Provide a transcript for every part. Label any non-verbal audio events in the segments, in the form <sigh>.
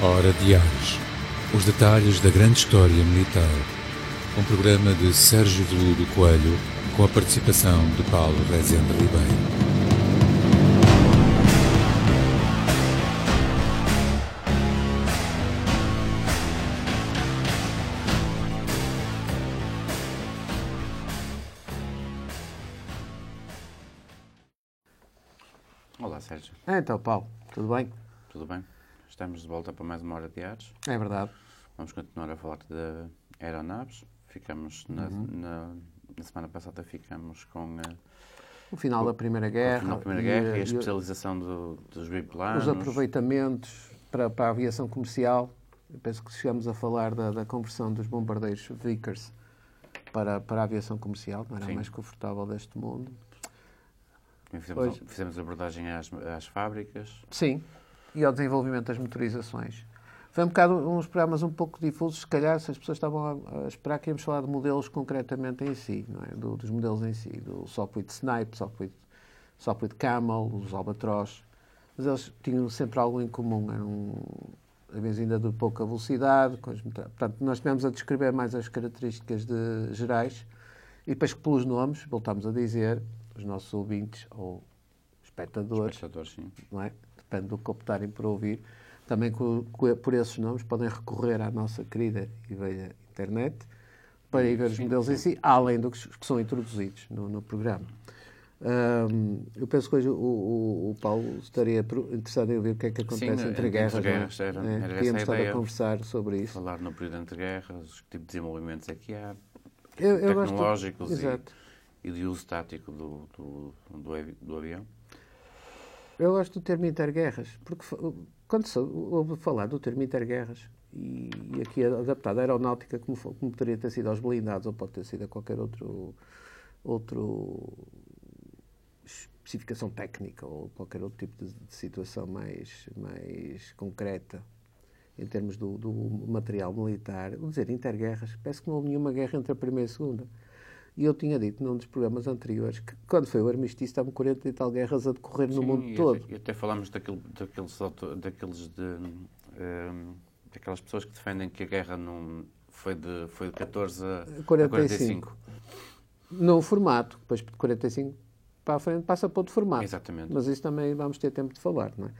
Hora de Ares. Os detalhes da grande história militar. Um programa de Sérgio Veludo Coelho com a participação de Paulo Rezende Ribeiro. Olá, Sérgio. Então, Paulo, tudo bem? Tudo bem? Estamos de volta para mais uma hora de ares. É verdade. Vamos continuar a falar de aeronaves. Ficamos na, na, na semana passada ficamos com eh, O final da Primeira Guerra. o final da Primeira e, Guerra e a especialização do- dos biplanos. os aproveitamentos para, para a aviação comercial. Eu penso que chegamos a falar da, da conversão dos bombardeiros Vickers para, para a aviação comercial, não era a Sim. mais confortável deste mundo. E Fizemos, fizemos abordagem às, às fábricas. Sim, e ao desenvolvimento das motorizações. Foi um bocado uns programas um pouco difusos, se calhar, se as pessoas estavam a, a esperar que íamos falar de modelos concretamente em si, é? Do- dos modelos em si, do Sopwith Snipe, Sopwith, Sopwith Camel, os Albatross, mas eles tinham sempre algo em comum, eram às vezes ainda de pouca velocidade, portanto, nós tivemos a descrever mais as características de, gerais, e depois pelos nomes, voltámos a dizer, os nossos ouvintes ou espectadores, Espectadores, sim. não é? Depende do que optarem por ouvir. Também por esses nomes podem recorrer à nossa querida e velha internet para ir ver os modelos em si, além dos que são introduzidos no, no programa. Ahm, eu penso que hoje o, o- o Paulo estaria interessado em ouvir o que é que acontece Sim, entre entre guerras. não é? guerras, era- É, era Podíamos a conversar sobre isso. Falar no período entre guerras, os tipos de desenvolvimentos é que há, Eu, eu gosto- tecnológicos e, Exato. e de uso tático do, do, do, do avião. Eu gosto do termo interguerras, porque quando se ouve falar do termo interguerras, e, e aqui adaptado à aeronáutica, como, como poderia ter sido aos blindados, ou pode ter sido a qualquer outro, outro especificação técnica, ou qualquer outro tipo de, de situação mais, mais concreta, em termos do, do material militar, dizer interguerras, parece que não houve nenhuma guerra entre a primeira e a segunda. E eu tinha dito num dos programas anteriores que quando foi o armistício estavam 40 e tal guerras a decorrer no Sim, mundo e todo. E até falámos daquele, daqueles, daqueles de, ehm, daquelas pessoas que defendem que a guerra não foi de, foi de 14 a a 45. 45. No formato, depois de 45 para a frente passa para outro formato. Exatamente. Mas isso também vamos ter tempo de falar, não é?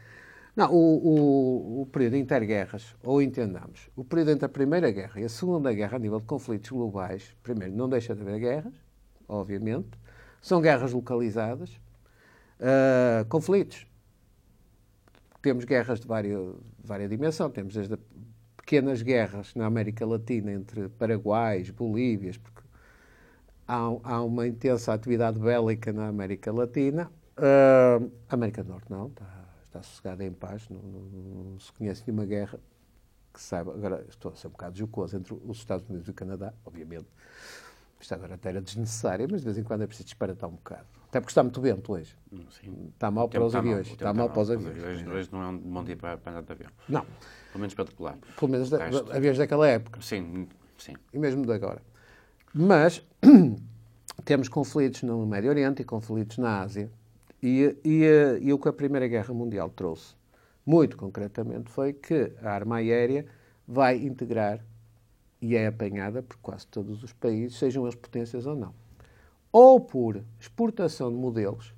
Não, o, o, o período interguerras, ou entendamos, o período entre a Primeira Guerra e a Segunda Guerra a nível de conflitos globais, primeiro, não deixa de haver guerras, obviamente, são guerras localizadas, ah, conflitos. Temos guerras de várias, de dimensão, temos desde pequenas guerras na América Latina entre Paraguaios, Bolívias, porque há, há uma intensa atividade bélica na América Latina. A América do Norte não, está, está sossegada em paz, não, não- não se conhece nenhuma guerra que saiba. Agora, estou a ser um bocado jocoso entre os Estados Unidos e o Canadá, obviamente. Isto agora até era desnecessário, mas de vez em quando é preciso disparatar um bocado. Até porque está muito vento hoje. Hum, Sim. Está mal para os aviões. Está mal para os Hoje, aviões. hoje não é um bom dia para, para andar de avião. Não, Pelo menos para decolar. pelo menos da, Resto. aviões daquela época. Sim, sim. e mesmo de agora. Mas <clears throat> temos conflitos no Médio Oriente e conflitos na Ásia. E, e, eh, e o que a Primeira Guerra Mundial trouxe, muito concretamente, foi que a arma aérea vai integrar e é apanhada por quase todos os países, sejam eles potências ou não. Ou por exportação de modelos.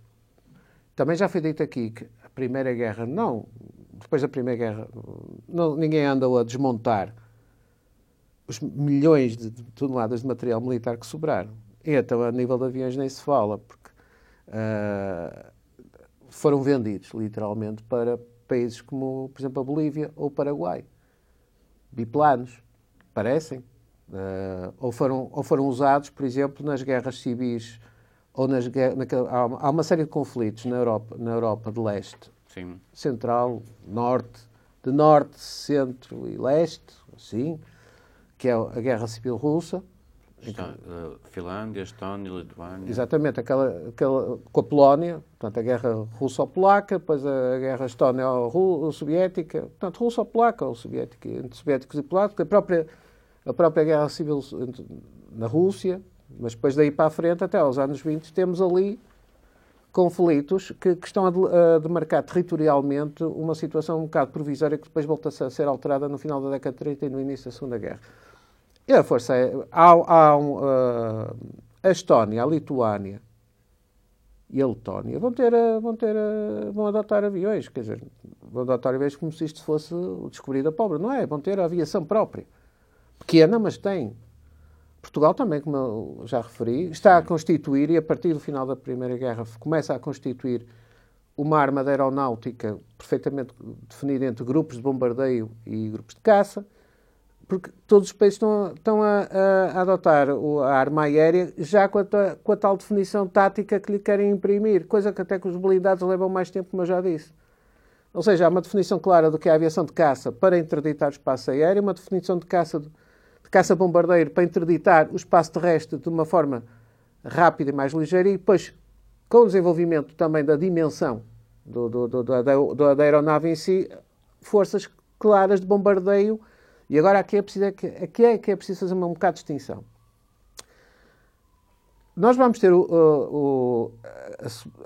Também já foi dito aqui que a Primeira Guerra não. Depois da Primeira Guerra, não, ninguém andou a desmontar os milhões de toneladas de material militar que sobraram. E então, a nível de aviões, nem se fala, porque ah, foram vendidos, literalmente, para países como, por exemplo, a Bolívia ou o Paraguai. Biplanos, parecem. Ah, ou, foram, ou foram usados, por exemplo, nas guerras civis, ou nas guerras. naquela- há, há uma série de conflitos na Europa, na Europa de leste, Sim. central, norte, de norte, centro e leste, assim, que é a Guerra Civil Russa. Esto- eh, Finlândia, Estónia, Lituânia. Exatamente, aquela, aquela com a Polónia, portanto, a Guerra Russo-Polaca, depois a Guerra Estónia-Soviética, portanto, Russo-Polaca ou Soviética, entre soviéticos e polacos, a própria, a própria Guerra Civil na Rússia, mas depois daí para a frente, até aos anos 20, temos ali conflitos que, que estão a, a, demarcar territorialmente uma situação um bocado provisória que depois volta a ser alterada no final da década de 30 e no início da Segunda Guerra. E a força é. Há, há um, uh, a Estónia, a Lituânia e a Letónia vão ter, vão ter, vão adotar aviões, quer dizer, vão adotar aviões como se isto fosse o descobrido a pobre, não é? Vão ter a aviação própria. Pequena, mas tem. Portugal também, como eu já referi, está a constituir, e a partir do final da Primeira Guerra começa a constituir uma arma de aeronáutica perfeitamente definida entre grupos de bombardeio e grupos de caça, porque todos os países estão, estão a, a, adotar a arma aérea já com a, com a, tal definição tática que lhe querem imprimir, coisa que até que os blindados levam mais tempo, como eu já disse. Ou seja, há uma definição clara do que é a aviação de caça para interditar o espaço aéreo, uma definição de caça de caça-bombardeiro para interditar o espaço terrestre de uma forma rápida e mais ligeira e depois, com o desenvolvimento também da dimensão do, do, do, da, da, aeronave em si, forças claras de bombardeio. E agora aqui é preciso, aqui é, que é preciso fazer um bocado de distinção. Nós vamos ter o, o,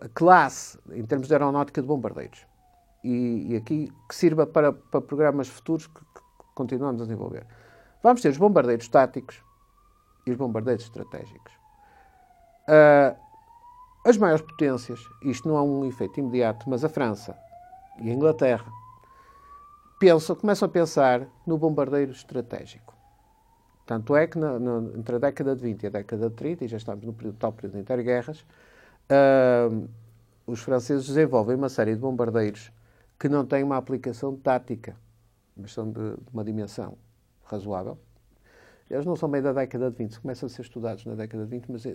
a, classe, em termos de aeronáutica, de bombardeiros. E, e aqui que sirva para, para programas futuros que, que continuamos a desenvolver. Vamos ter os bombardeiros táticos e os bombardeiros estratégicos. Uh, as maiores potências, isto não é um efeito imediato, mas a França e a Inglaterra pensam, começam a pensar no bombardeiro estratégico. Tanto é que na, na, entre a década de 20 e a década de 30, e já estamos no período, tal período de interguerras, uh, os franceses desenvolvem uma série de bombardeiros que não têm uma aplicação tática, mas são de, de uma dimensão razoável. Eles não são bem da década de 20, começam a ser estudados na década de 20, mas eh,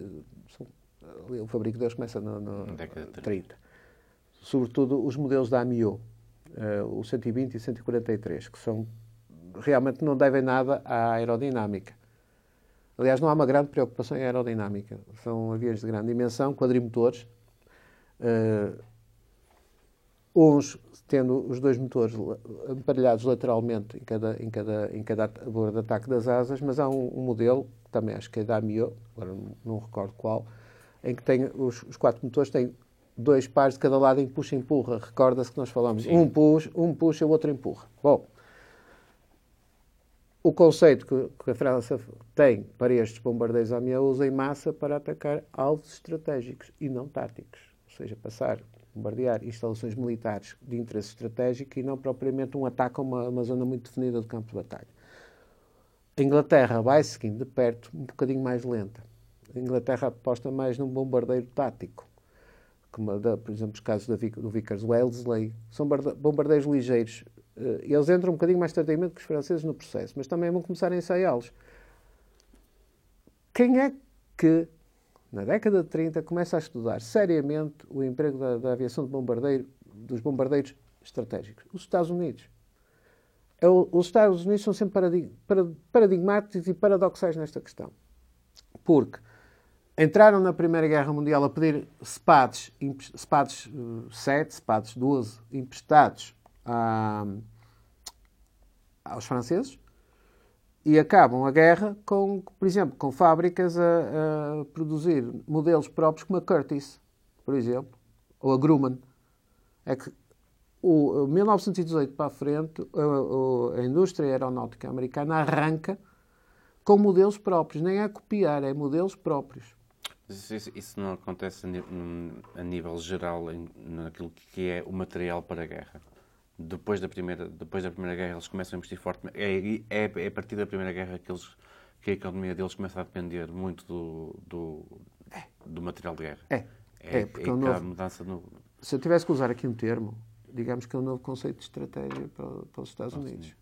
são, o fabrico deles começa na década de 30. 30. Sobretudo os modelos da AMIO, uh, o 120 e 143, que são realmente não devem nada à aerodinâmica. Aliás, não há uma grande preocupação em aerodinâmica. São aviões de grande dimensão, quadrimotores, uh, uns tendo os dois motores emparelhados lateralmente em cada, em cada, em cada bordo de ataque das asas, mas há um, um modelo, também acho que é da Mio, agora não, não, recordo qual, em que tem os, os, quatro motores têm dois pares de cada lado em puxa e empurra. Recorda-se que nós falamos, um puxa, um puxa, o outro empurra. Bom, o conceito que, que a França tem para estes bombardeiros AMIA usa em massa para atacar alvos estratégicos e não táticos. Ou seja, passar bombardear instalações militares de interesse estratégico e não propriamente um ataque a uma, uma zona muito definida do campo de batalha. A Inglaterra vai seguindo de perto, um bocadinho mais lenta. A Inglaterra aposta mais num bombardeiro tático, como, da, por exemplo, os casos da, do Vickers Wellesley. São bombardeiros ligeiros. Eh, eles entram um bocadinho mais tardiamente que os franceses no processo, mas também vão começar a ensaiá-los. Quem é que na década de 30, começa a estudar seriamente o emprego da, da aviação de bombardeiro, dos bombardeiros estratégicos. Os Estados Unidos. É os Estados Unidos são sempre paradigmáticos e paradoxais nesta questão. Porque entraram na Primeira Guerra Mundial a pedir SPADs, SPADs 7, SPADs 12, emprestados a, aos franceses, e acabam a guerra com, por exemplo, com fábricas a, a, produzir modelos próprios como a Curtiss, por exemplo, ou a Grumman. É que o 1918 para a frente, a, a, indústria aeronáutica americana arranca com modelos próprios, nem é copiar, é modelos próprios. Isso, isso, não acontece a nível geral naquilo que é o material para a guerra? depois da primeira depois da primeira guerra eles começam a investir fortemente é, é, é a partir da primeira guerra que eles que a economia deles começa a depender muito do do, do material de guerra. É. É, é porque é, é novo, mudança no... se eu tivesse que usar aqui um termo digamos que é um novo conceito de estratégia para, para os Estados Unidos.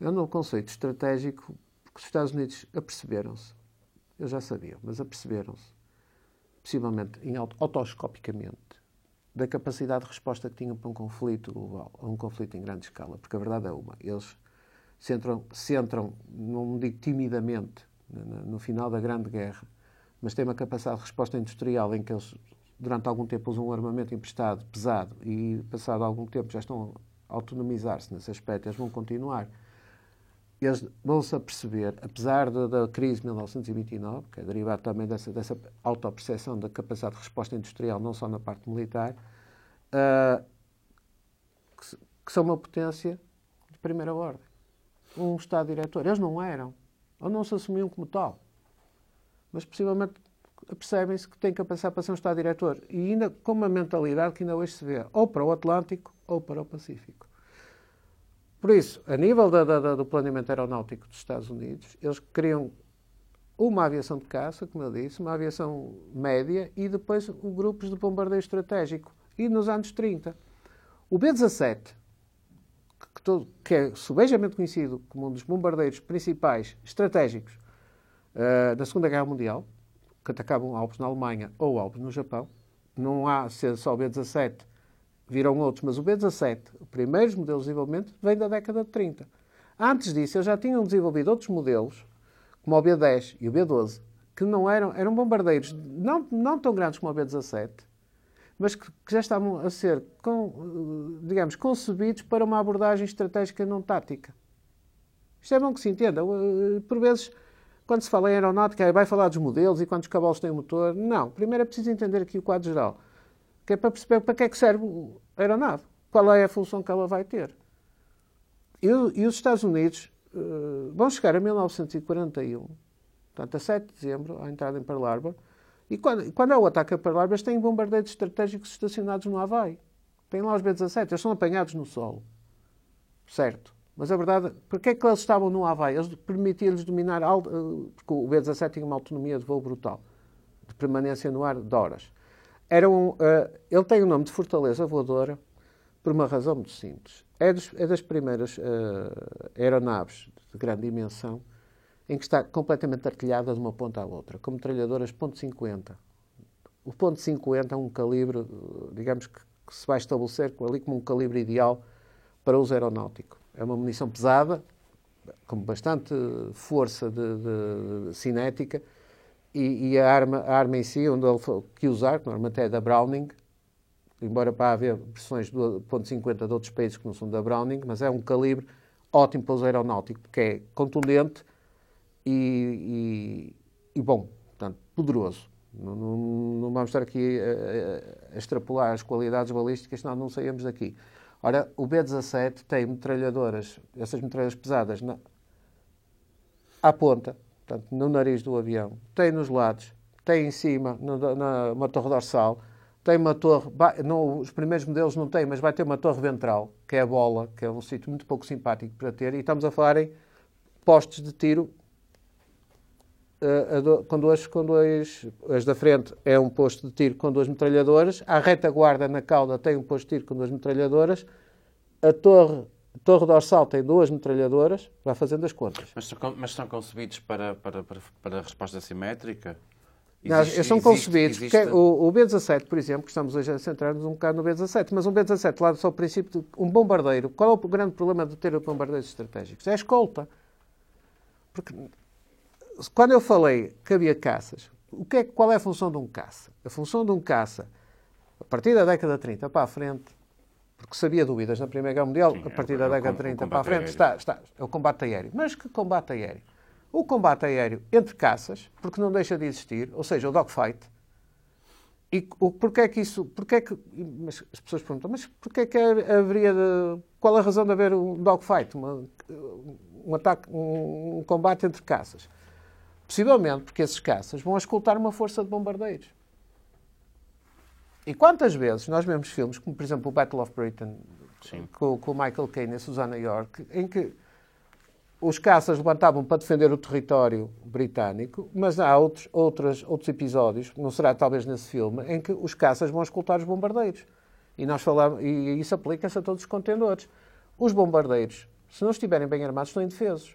É um novo conceito estratégico porque os Estados Unidos aperceberam-se eu já sabia mas aperceberam-se possivelmente em autoscopicamente da capacidade de resposta que tinham para um conflito global, a um conflito em grande escala, porque a verdade é uma. Eles se entram, se entram não digo timidamente, no final da Grande Guerra, mas têm uma capacidade de resposta industrial em que eles, durante algum tempo, usam um armamento emprestado, pesado, e passado algum tempo já estão a autonomizar-se nesse aspecto, eles vão continuar. Eles vão-se a perceber, apesar da, da, crise de 1929, que é derivada também dessa, dessa autoperceção da capacidade de resposta industrial, não só na parte militar, uh, que, que, são uma potência de primeira ordem. Um Estado-diretor. Eles não eram, ou não se assumiam como tal. Mas, possivelmente, percebem-se que têm capacidade para ser um Estado-diretor. E ainda com uma mentalidade que ainda hoje se vê, ou para o Atlântico ou para o Pacífico. Por isso, a nível da, da, do planeamento aeronáutico dos Estados Unidos, eles queriam uma aviação de caça, como eu disse, uma aviação média e depois grupos de bombardeio estratégico. E nos anos 30, o B-17, que, que é subejamente conhecido como um dos bombardeiros principais estratégicos uh, da Segunda Guerra Mundial, que atacavam Alpes na Alemanha ou Alpes no Japão, não há ser só o B-17 viram outros, mas o B-17, os primeiros modelos de desenvolvimento, vem da década de 30. Antes disso, eles já tinham desenvolvido outros modelos, como o B-10 e o B-12, que não eram, eram bombardeiros não, não tão grandes como o B-17, mas que, que, já estavam a ser, com, digamos, concebidos para uma abordagem estratégica não tática. Isto é bom que se entenda. Por vezes, quando se fala em aeronáutica, vai falar dos modelos e quantos cavalos tem o motor. Não. Primeiro é preciso entender aqui o quadro geral que é para perceber para que é que serve a aeronave, qual é a função que ela vai ter. E, e os Estados Unidos uh, vão chegar a 1941, portanto, a 7 de dezembro, à entrada em Pearl Harbor, e quando, quando há o ataque a Pearl Harbor, eles têm bombardeiros estratégicos estacionados no Havaí. Têm lá os B-17, eles são apanhados no solo. Certo. Mas a verdade, porque é que eles estavam no Havaí? Eles permitiam-lhes dominar, eh, porque o B-17 tinha uma autonomia de voo brutal, de permanência no ar de horas. Era um, uh, ele tem o nome de Fortaleza Voadora por uma razão muito simples. É, dos, é das primeiras uh, aeronaves de grande dimensão em que está completamente artilhada de uma ponta à outra, com metralhadoras .50. O ponto .50 é um calibre, digamos, que, que se vai estabelecer ali como um calibre ideal para uso aeronáutico. É uma munição pesada, com bastante força de, de, de cinética, e, e, a, arma, a arma em si, onde ele que usar, que é da Browning, embora para haver versões do .50 de outros países que não são da Browning, mas é um calibre ótimo para uso aeronáutico, porque é contundente e, e, e bom, portanto, poderoso. Não, não, não, vamos estar aqui a, a, extrapolar as qualidades balísticas, senão não saímos daqui. Ora, o B-17 tem metralhadoras, essas metralhadoras pesadas, na, à ponta, portanto, no nariz do avião, tem nos lados, tem em cima, no, na, uma torre dorsal, tem uma torre, não, os primeiros modelos não têm, mas vai ter uma torre ventral, que é a bola, que é um sítio muito pouco simpático para ter, e estamos a falar em postes de tiro uh, com, dois, com dois, as da frente é um posto de tiro com duas metralhadoras, a retaguarda na cauda tem um posto de tiro com duas metralhadoras, a torre a torre dorsal tem duas metralhadoras, vai fazendo as contas. Mas, mas são concebidos para, para, para, para resposta simétrica? Existe, Não, são concebidos. Existe... O, o, B-17, por exemplo, que estamos hoje a centrar-nos um bocado no B-17, mas um B-17, lá só o princípio de um bombardeiro. Qual é o grande problema de ter bombardeiros estratégicos? É a escolta. Porque quando eu falei que havia caças, o que é, qual é a função de um caça? A função de um caça, a partir da década de 30 para a frente, porque sabia dúvidas na Primeira Guerra Mundial, Sim, a partir é, da década de 30 para a frente, está, está, é o combate aéreo. Mas que combate aéreo? O combate aéreo entre caças, porque não deixa de existir, ou seja, o dogfight. E o, porque é que isso. Porque é que, mas as pessoas perguntam, mas porquê é que haveria. De, qual a razão de haver um dogfight? Uma, um ataque, um, um combate entre caças? Possivelmente porque esses caças vão escoltar uma força de bombardeiros. E quantas vezes nós vemos filmes, como por exemplo o Battle of Britain, com, com o Michael Caine e Susana York, em que os caças levantavam para defender o território britânico, mas há outros, outros, outros episódios, não será talvez nesse filme, em que os caças vão escoltar os bombardeiros. E, nós falamos, e isso aplica-se a todos os contendores. Os bombardeiros, se não estiverem bem armados, estão indefesos.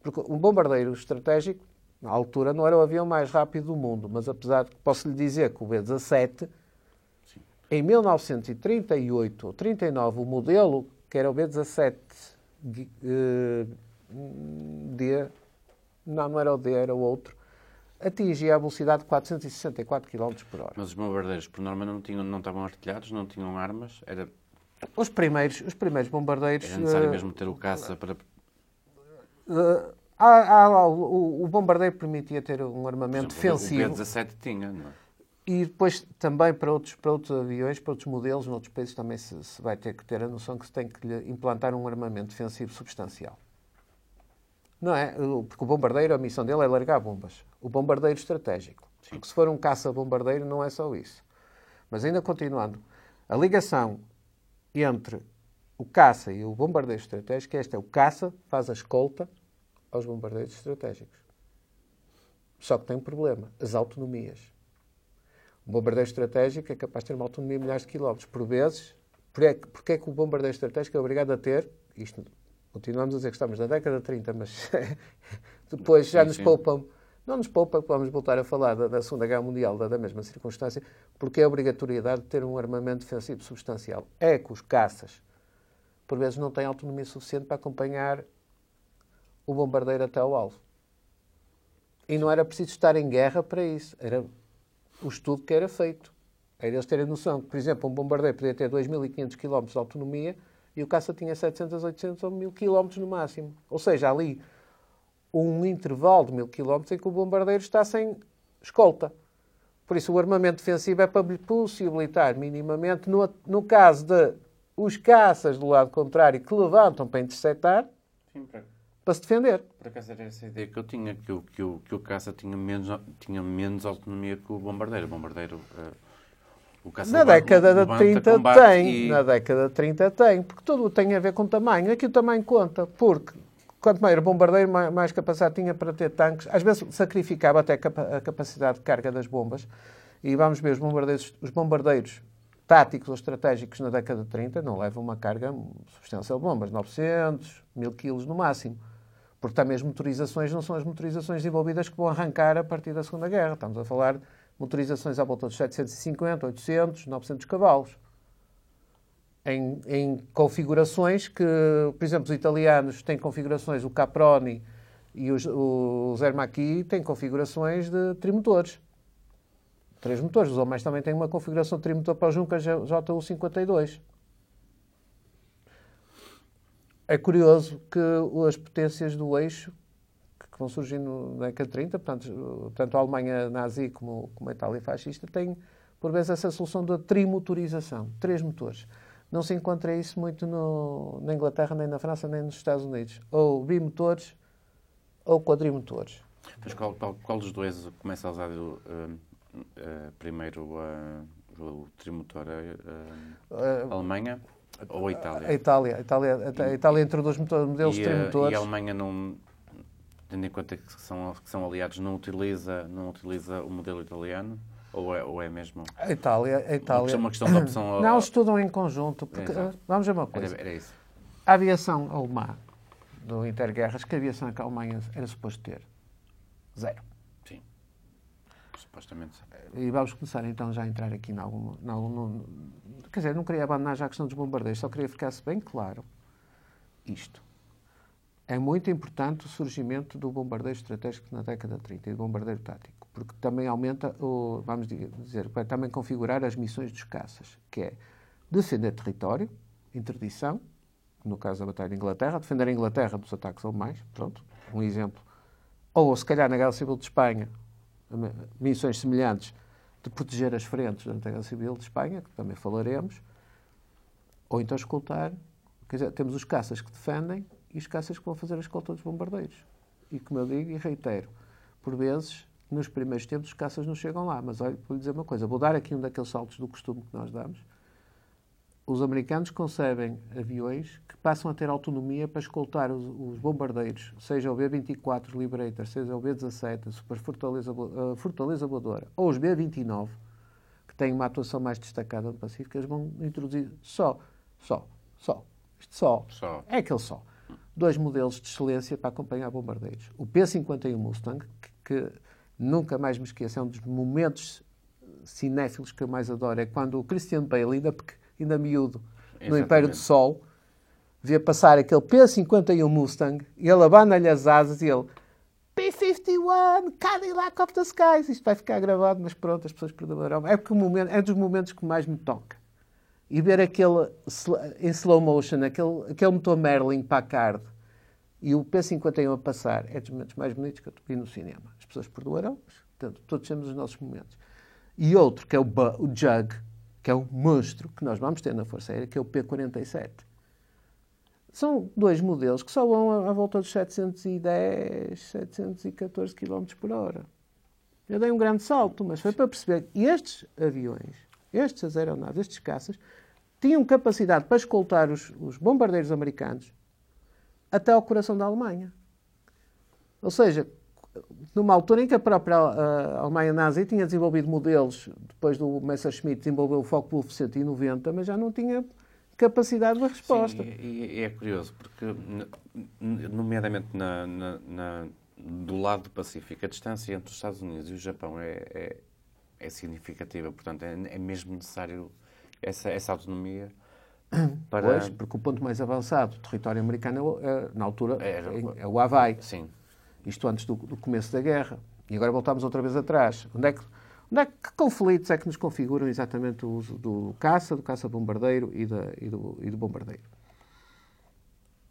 Porque um bombardeiro estratégico, na altura, não era o avião mais rápido do mundo, mas apesar de posso lhe dizer que o B-17 em 1938 ou 39, o modelo, que era o B17 D, não, não era o D, era o outro, atingia a velocidade de 464 km por hora. Mas os bombardeiros, por norma, não, tinham, não estavam artilhados, não tinham armas? Era... Os primeiros, os primeiros bombardeiros... Era necessário uh, mesmo ter o caça para... Uh, há, há, o, o, bombardeiro permitia ter um armamento defensivo. O B-17 tinha, não é? E depois também para outros, para outros aviões, para outros modelos, noutros países também se, se vai ter que ter a noção que se tem que implantar um armamento defensivo substancial. Não é? Porque o bombardeiro, a missão dele é largar bombas. O bombardeiro estratégico. Sim. Porque se for um caça-bombardeiro, não é só isso. Mas ainda continuando, a ligação entre o caça e o bombardeiro estratégico, é o caça, faz a escolta aos bombardeiros estratégicos. Só que tem um problema, as autonomias. O bombardeiro estratégico é capaz de ter uma autonomia de milhares de quilómetros. Por vezes, porque é que o bombardeiro estratégico é obrigado a ter, isto continuamos a dizer que estamos na década de 30, mas <laughs> depois já sim, nos poupam não nos poupa, vamos voltar a falar da, da Segunda Guerra Mundial, da, da, mesma circunstância, porque é a obrigatoriedade de ter um armamento defensivo substancial. É que os caças, por vezes, não têm autonomia suficiente para acompanhar o bombardeiro até ao alvo. E não era preciso estar em guerra para isso. Era o estudo que era feito. Era eles terem noção que, por exemplo, um bombardeiro podia ter 2.500 km de autonomia e o caça tinha 700, 800 ou 1.000 km no máximo. Ou seja, ali um intervalo de 1.000 km em que o bombardeiro está sem escolta. Por isso, o armamento defensivo é para possibilitar minimamente, no, no caso de os caças do lado contrário que levantam para interceptar, Sim, para... se defender. Por acaso era essa ideia que eu tinha, que o, que o, que o caça tinha menos, tinha menos autonomia que o bombardeiro. O bombardeiro... Uh... Na década de 30 tem, e... na década de 30 tem, porque tudo tem a ver com tamanho. Aqui o tamanho conta, porque quanto maior bombardeiro, mais capacidade tinha para ter tanques. Às vezes sacrificava até a capacidade de carga das bombas. E vamos ver, os bombardeiros, os bombardeiros táticos ou estratégicos na década de 30 não levam uma carga substancial de bombas, 900, 1000 quilos no máximo. Porque também as motorizações não são as motorizações desenvolvidas que vão arrancar a partir da Segunda Guerra. Estamos a falar de motorizações à volta dos 750, 800, 900 cavalos em, em, configurações que, por exemplo, os italianos têm configurações, o Caproni e os, o Zermacchi têm configurações de trimotores. Três motores. Os homens também têm uma configuração de trimotor para o Junkers JU52. É curioso que as potências do eixo, que vão surgindo na década de 30, portanto, tanto a Alemanha nazi como, como a Itália fascista, têm, por vezes, essa solução da trimotorização. Três motores. Não se encontra isso muito no, na Inglaterra, nem na França, nem nos Estados Unidos. Ou bimotores ou quadrimotores. Mas qual, qual, qual dos dois começa a usar uh, uh, primeiro uh, o trimotor? a Alemanha ou a Itália? A Itália. A Itália, a Itália introduz modelos e, trimotores. E a Alemanha não tendo em conta que são, que são aliados, não utiliza, não utiliza o modelo italiano? Ou é, ou é mesmo? A Itália. A Itália... É uma questão de opção. <coughs> Não, estudam em conjunto. Porque, Exato. vamos ver uma coisa. Era, era, isso. A aviação alemã do Interguerras, que a aviação que a Alemanha era suposto ter? Zero. Sim. Supostamente. E vamos começar então já a entrar aqui em algum. Em algum quer dizer, não queria abandonar já a questão dos bombardeiros, só queria ficar-se bem claro isto. É muito importante o surgimento do bombardeiro estratégico na década de 30 e do bombardeiro tático porque também aumenta, o, vamos dizer, vai também configurar as missões dos caças, que é defender território, interdição, no caso da Batalha de Inglaterra, defender a Inglaterra dos ataques alemães, pronto, um exemplo. Ou, se calhar, na Guerra Civil de Espanha, missões semelhantes de proteger as frentes da Guerra Civil de Espanha, que também falaremos, ou então escoltar, quer dizer, temos os caças que defendem e os caças que vão fazer a escolta dos bombardeiros. E, como eu digo e reitero, por vezes nos primeiros tempos os caças não chegam lá. Mas olha, vou lhe dizer uma coisa, vou dar aqui um daqueles saltos do costume que nós damos. Os americanos concebem aviões que passam a ter autonomia para escoltar os, os bombardeiros, seja o B-24 Liberator, seja o B-17, a Super Fortaleza, uh, Fortaleza Voadora, ou os B-29, que têm uma atuação mais destacada no Pacífico, eles vão introduzir só, só, só, isto só, só. é aquele só, dois modelos de excelência para acompanhar bombardeiros. O P-51 Mustang, que, que nunca mais me esqueço, é um dos momentos cinéfilos que eu mais adoro, é quando o Christian Bale, ainda, ainda miúdo, Exatamente. no Império do Sol, vê passar aquele P-51 Mustang, e ele abana-lhe as asas e ele P-51, Cadillac of the Skies. Isto vai ficar gravado, mas pronto, as pessoas perdoarão. É, porque o momento, é dos momentos que mais me toca. E ver aquele em slow motion, aquele, aquele motor Merlin Packard, E o P-51 a passar é dos momentos mais bonitos que eu vi no cinema. As pessoas perdoarão, mas portanto, todos temos os nossos momentos. E outro, que é o, o Jug, que é um monstro que nós vamos ter na Força Aérea, que é o P-47. São dois modelos que só vão à, volta dos 710, 714 km por hora. Eu dei um grande salto, mas foi para perceber que estes aviões, estas aeronaves, estes caças, tinham capacidade para escoltar os, os bombardeiros americanos até ao coração da Alemanha. Ou seja, numa altura em que a própria uh, Alemanha nazi tinha desenvolvido modelos, depois do Messerschmitt desenvolveu o Focke-Wulf 190, mas já não tinha capacidade de resposta. Sim, e, e é curioso, porque, nomeadamente na, na, na, do lado do Pacífico, a distância entre os Estados Unidos e o Japão é, é, é significativa. Portanto, é, é, mesmo necessário essa, essa autonomia <coughs> para... Pois, porque o ponto mais avançado do território americano, é, na altura, é o Havaí. Sim. Isto antes do, do começo da guerra. E agora voltamos outra vez atrás. Onde é que Onde é que, que conflitos é que nos configuram exatamente o uso do caça, do caça-bombardeiro e, e, do, e do bombardeiro?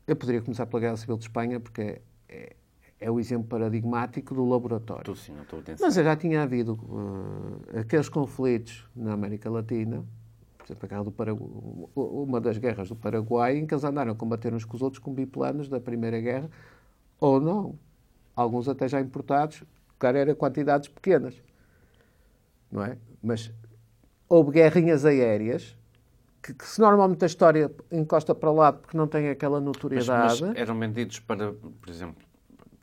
Eu poderia começar pela Guerra Civil de Espanha, porque é, é, é o exemplo paradigmático do laboratório. Sim, Mas já tinha havido uh, aqueles conflitos na América Latina, por exemplo, a guerra do Paraguai, uma das guerras do Paraguai, em que eles andaram a combater uns com os outros com biplanos da Primeira Guerra, ou não. Alguns até já importados, claro, eram quantidades pequenas não é? Mas houve guerrinhas aéreas que, que, se normalmente a história encosta para lado porque não tem aquela notoriedade. Mas, mas eram vendidos para, por exemplo,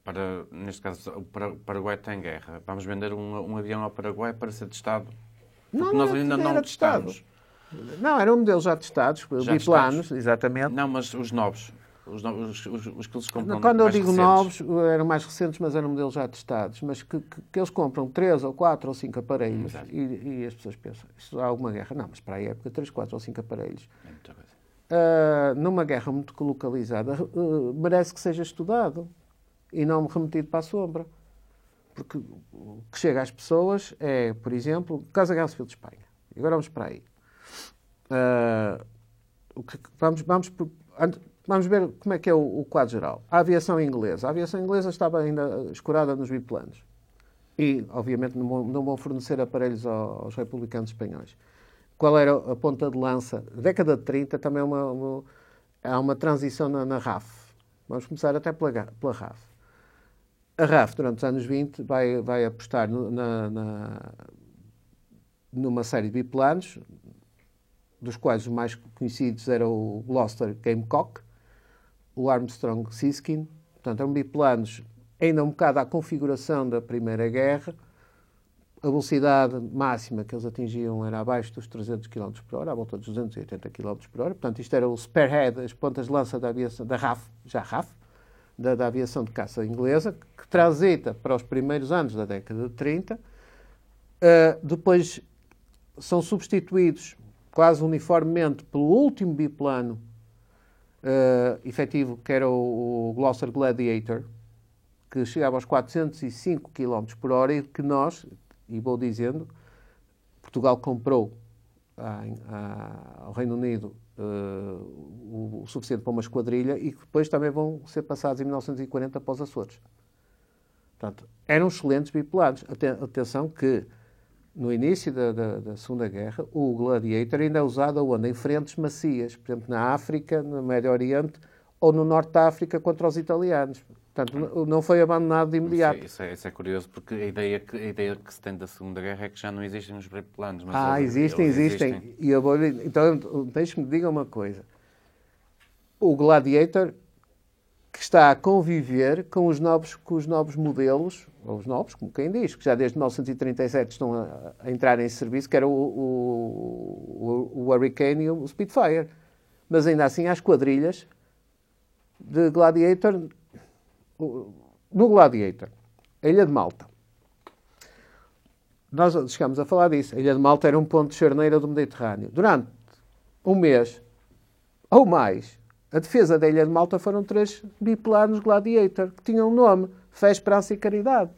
para, neste caso, o Paraguai tem guerra. Vamos vender um, um avião ao Paraguai para ser testado. Porque não, nós ainda não testamos. Não, eram modelos já testados, já biplanos, testados. exatamente. Não, mas os novos. Os, os, os, os que eles compram Quando eu digo recentes. novos, eram mais recentes, mas eram modelos já testados. Mas que, que, que eles compram 3 ou 4 ou 5 aparelhos e, e, as pessoas pensam, isso há alguma guerra? Não, mas para a época, 3, 4 ou 5 aparelhos. É muita coisa. Uh, numa guerra muito localizada, uh, merece que seja estudado e não remetido para a sombra. Porque o que chega às pessoas é, por exemplo, o caso da Guerra Civil de Espanha. E agora vamos para aí. Uh, o que, vamos, vamos Vamos ver como é que é o, o, quadro geral. A aviação inglesa. A aviação inglesa estava ainda escurada nos biplanos. E, obviamente, não vão, não vão fornecer aparelhos aos, aos, republicanos espanhóis. Qual era a ponta de lança? década de 30 também é uma, uma, há uma transição na, na RAF. Vamos começar até pela, pela RAF. A RAF, durante os anos 20, vai, vai apostar na, na, numa série de biplanos, dos quais os mais conhecidos eram o Gloucester Gamecock, o Armstrong Siskin, portanto, eram biplanos ainda um bocado à configuração da Primeira Guerra. A velocidade máxima que eles atingiam era abaixo dos 300 km por hora, à volta dos 280 km por hora. Portanto, isto era o spearhead, as pontas de lança da aviação, da RAF, já RAF, da, da aviação de caça inglesa, que transita para os primeiros anos da década de 30. Uh, depois são substituídos quase uniformemente pelo último biplano uh, efetivo, que era o, o Gloucester Gladiator, que chegava aos 405 km por hora e que nós, e vou dizendo, Portugal comprou à, à, ao Reino Unido uh, o, o, suficiente para uma esquadrilha e que depois também vão ser passados em 1940 para os Açores. Portanto, eram excelentes biplanos. Atenção que no início da, da, da, Segunda Guerra, o Gladiator ainda é usado onde? Em frentes macias, por exemplo, na África, no Médio Oriente ou no Norte da África contra os italianos. Portanto, não foi abandonado de imediato. Isso, isso, é, isso é, curioso, porque a ideia, que, a ideia que se tem da Segunda Guerra é que já não existem os planos. Ah, eles, existem, eles existem, existem. E eu vou, então, deixe-me diga uma coisa. O Gladiator que está a conviver com os novos, com os novos modelos, os novos, como quem diz, que já desde 1937 estão a, a entrar em serviço, que era o, o, o, Hurricane e o Spitfire. Mas ainda assim há esquadrilhas de Gladiator no Gladiator, a Ilha de Malta. Nós chegamos a falar disso. A Ilha de Malta era um ponto de charneira do Mediterrâneo. Durante um mês ou mais, a defesa da Ilha de Malta foram três biplanos Gladiator, que tinham um nome, Fé, Esperança e Caridade.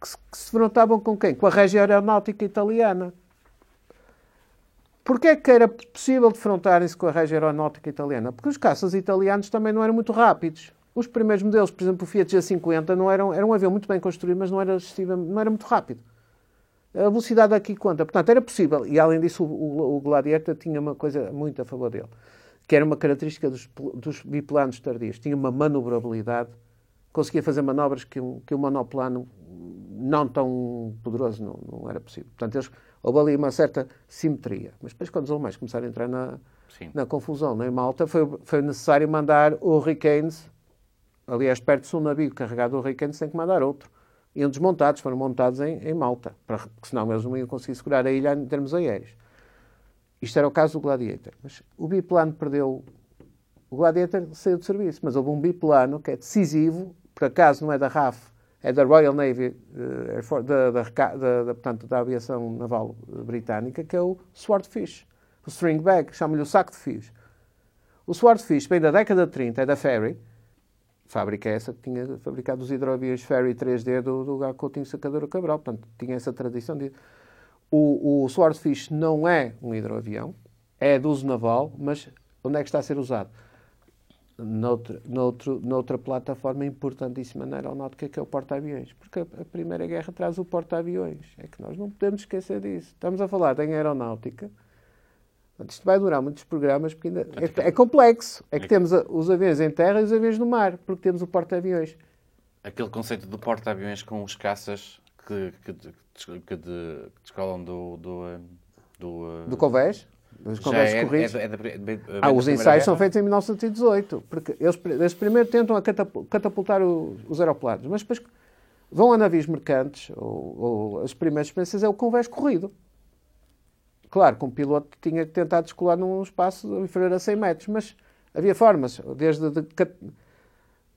Que se, que se frontavam com quem? Com a Regia Aeronáutica Italiana. Porquê é que era possível defrontarem-se com a Regia Aeronáutica Italiana? Porque os caças italianos também não eram muito rápidos. Os primeiros modelos, por exemplo, o Fiat G50, não eram, era um avião muito bem construído, mas não era, não era muito rápido. A velocidade aqui conta. Portanto, era possível. E, além disso, o, o, tinha uma coisa muito a favor dele, que era uma característica dos, dos biplanos tardios. Tinha uma manobrabilidade, conseguia fazer manobras que um, que um monoplano não tão poderoso não, não era possível. Portanto, eles, houve ali uma certa simetria. Mas depois, quando os alemães começaram a entrar na, na confusão na Malta, foi, foi necessário mandar o Hurricanes, aliás, perto-se um navio carregado de Hurricanes, tem que mandar outro. Iam desmontados, foram montados em, em Malta, para, porque senão eles não iam conseguir segurar a ilha em termos aéreos. Isto era o caso do Gladiator. Mas o biplano perdeu. O Gladiator saiu de serviço, mas houve um biplano que é decisivo, por acaso não é da RAF, é da Royal Navy, uh, da, da, da, da, portanto, da aviação naval britânica, que é o Swordfish. O string bag, chama-lhe o saco de fios. O Swordfish vem da década de 30, é da Ferry, fábrica essa que tinha fabricado os hidroaviões Ferry 3D do, do Coutinho Sacadura Cabral, portanto, tinha essa tradição de... O, o Swordfish não é um hidroavião, é de uso naval, mas onde é que está a ser usado? Noutra, noutro, noutra plataforma importantíssima na aeronáutica, que é o porta-aviões. Porque a, Primeira Guerra traz o porta-aviões. É que nós não podemos esquecer disso. Estamos a falar em aeronáutica. Isto vai durar muitos programas, porque ainda é, é complexo. É que temos a, os aviões em terra e os aviões no mar, porque temos o porta-aviões. Aquele conceito do porta-aviões com os caças que, que, que, que descolam do... do, do, do, do Convés? Os conversos é. É, é, ah, os ensaios são feitos em 1918, porque eles, eles primeiro tentam catapultar o, os aeroplanos, mas depois vão a navios mercantes, ou, ou as primeiras experiências é o convés corrido. Claro que um piloto tinha que tentar descolar num espaço inferior a 100 metros, mas havia formas, desde de,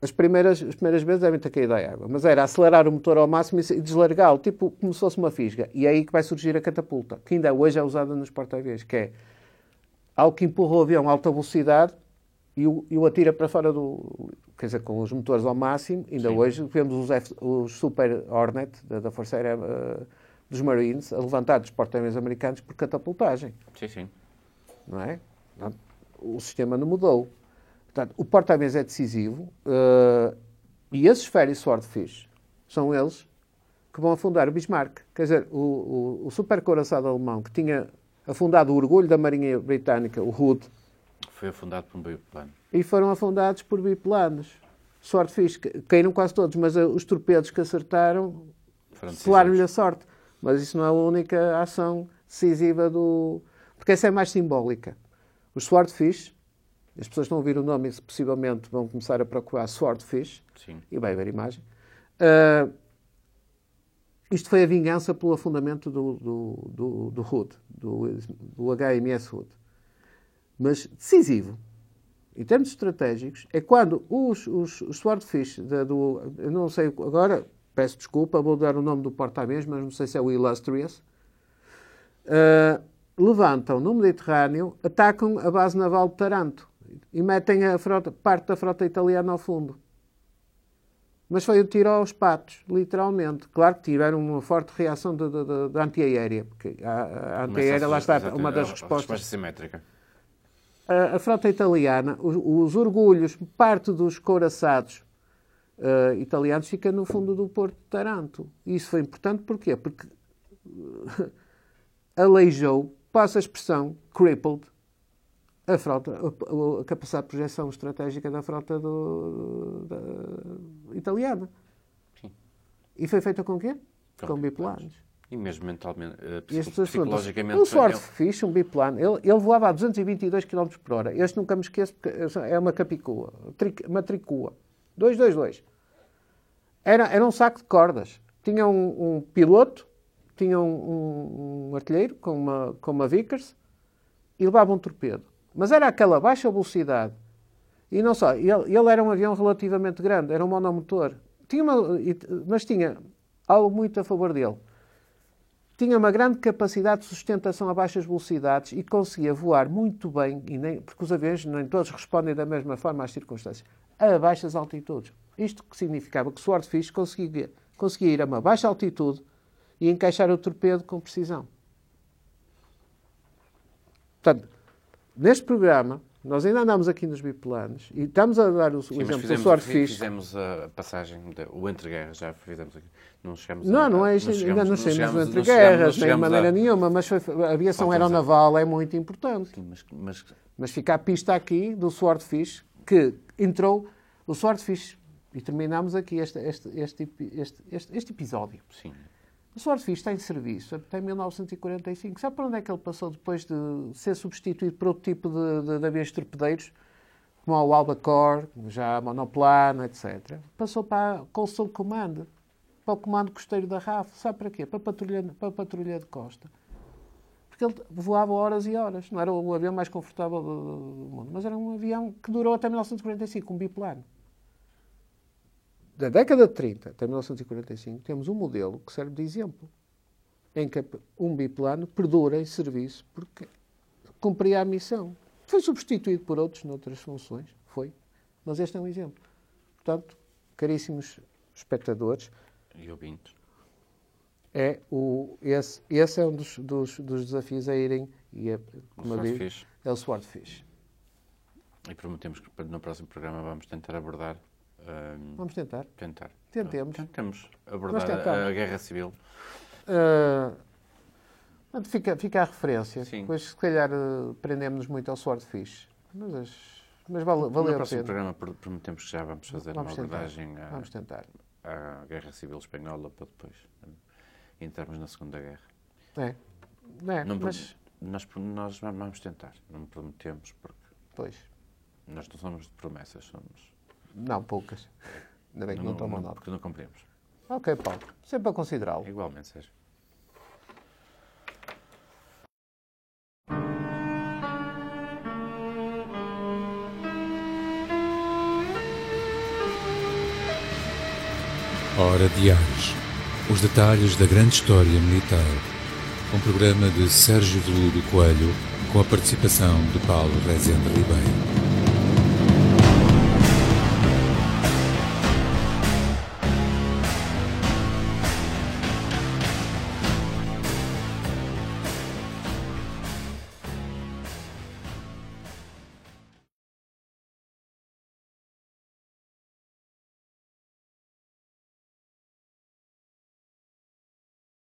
as primeiras, as primeiras vezes devem ter caído à água, mas era acelerar o motor ao máximo e deslargá-lo, tipo como se fosse uma fisga. E é aí que vai surgir a catapulta, que ainda hoje é usada nos porta-aviões, que é algo que empurra o avião a alta velocidade e o, e o atira para fora do. Quer dizer, com os motores ao máximo. Ainda Sim. hoje vemos os, F, os Super Hornet da, da Força Aérea uh, dos Marines a levantar dos porta-aviões americanos por catapultagem. Sim, sim. Não é? O sistema não mudou. Portanto, o porta-aviões é decisivo uh, e esses Ferry Swordfish são eles que vão afundar o Bismarck. Quer dizer, o, o, o super coraçado alemão que tinha afundado o orgulho da Marinha Britânica, o Hood. Foi afundado por um biplano. E foram afundados por biplanos. Fiz, caíram quase todos, mas eh, os torpedos que acertaram selaram-lhe a sorte. Mas isso não é a única ação decisiva do. Porque essa é mais simbólica. Os Swordfish, as pessoas estão a ouvir o nome e possivelmente vão começar a procurar Swordfish, Sim. e vai ver a imagem. Uh, isto foi a vingança pelo afundamento do, do, do, do HUD, do, do HMS HUD. Mas decisivo, em termos estratégicos, é quando os, os, os Swordfish, da, do, eu não sei agora, peço desculpa, vou dar o nome do porta-aviões, mas não sei se é o Illustrious, uh, levantam no Mediterrâneo, atacam a base naval de Taranto e metem a frota, parte da frota italiana ao fundo. Mas foi o tiro aos patos, literalmente. Claro que tiveram uma forte reação de, de, de, de antiaérea, porque a, a antiaérea, lá está, uma das respostas. A resposta simétrica. A, a frota italiana, os, os, orgulhos, parte dos couraçados uh, italianos fica no fundo do porto de Taranto. Isso foi importante porquê? Porque uh, <laughs> aleijou, passa a expressão, crippled, a frota, a, capacidade de projeção estratégica da frota do, da, italiana. Sim. E foi feita com quê? Com, com biplanos. E mesmo mentalmente, uh, psicologicamente... O Swordfish, um biplano, ele, ele voava a 222 km por hora. Este nunca me esqueço, porque é uma capicua, uma tricua. 222. Era, era um saco de cordas. Tinha um, um piloto, tinha um, um, um, artilheiro com uma, com uma Vickers e levava um torpedo. Mas era aquela baixa velocidade. E não só, ele, ele era um avião relativamente grande, era um monomotor. Tinha uma, mas tinha algo muito a favor dele. Tinha uma grande capacidade de sustentação a baixas velocidades e conseguia voar muito bem, e nem, porque os aviões nem todos respondem da mesma forma às circunstâncias, a baixas altitudes. Isto que significava que o Swordfish conseguia, conseguia ir a uma baixa altitude e encaixar o torpedo com precisão. Portanto, Neste programa, Nós ainda andamos aqui nos biplanos e estamos a dar o, Sim, exemplo do fizemos, Swordfish. fizemos a passagem, de, o entre-guerras, já fizemos aqui. Não chegamos Não, a, não é isto, ainda não saímos chegamos- entre não chegamos- guerras, não nem de maneira a- nenhuma, mas foi, a aviação Falta aeronaval é muito importante. Sim, mas, mas Mas fica a pista aqui do Swordfish, que entrou o Swordfish, e terminamos aqui este, este, este, este, este, este episódio. sim, O Swordfish está em serviço até 1945. Sabe para onde é que ele passou depois de ser substituído por outro tipo de, de, de aviões torpedeiros, como o Albacore, já monoplano, etc. Passou para a Coastal Command, para o Comando Costeiro da RAF. Sabe para quê? Para a patrulha, para a patrulha de costa. Porque ele voava horas e horas. Não era o avião mais confortável do, do mundo, mas era um avião que durou até 1945, um biplano. Da década de 30 até 1945, temos um modelo que serve de exemplo, em que um biplano perdura em serviço porque cumpria a missão. Foi substituído por outros noutras funções, foi, mas este é um exemplo. Portanto, caríssimos espectadores, e ouvintes. é o, esse, esse é um dos, dos, dos desafios a irem, e é, como eu digo, é o Swordfish. E prometemos que no próximo programa vamos tentar abordar. Vamos tentar. tentar. Tentemos. Tentamos abordar a, a guerra civil. Portanto, fica, fica a referência. Sim. Depois, se calhar, ah, prendemos-nos muito ao Swordfish. Mas, as- mas vale, no valeu a próximo programa pro- prometemos que já vamos fazer Vamos uma tentar. abordagem à, Vamos tentar. à Guerra Civil Espanhola para depois hum, entrarmos na Segunda Guerra. É. É, Não, mas, nós, nós vamos tentar, não prometemos, porque pois, nós não somos de promessas, somos. Não, poucas. Ainda bem que não, tomam nota. Porque não cumprimos. Ok, Paulo. Sempre a considerá-lo. Igualmente, Sérgio. Hora Diários. Os detalhes da grande história militar. Um programa de Sérgio Veludo Coelho com a participação de Paulo Rezende Ribeiro.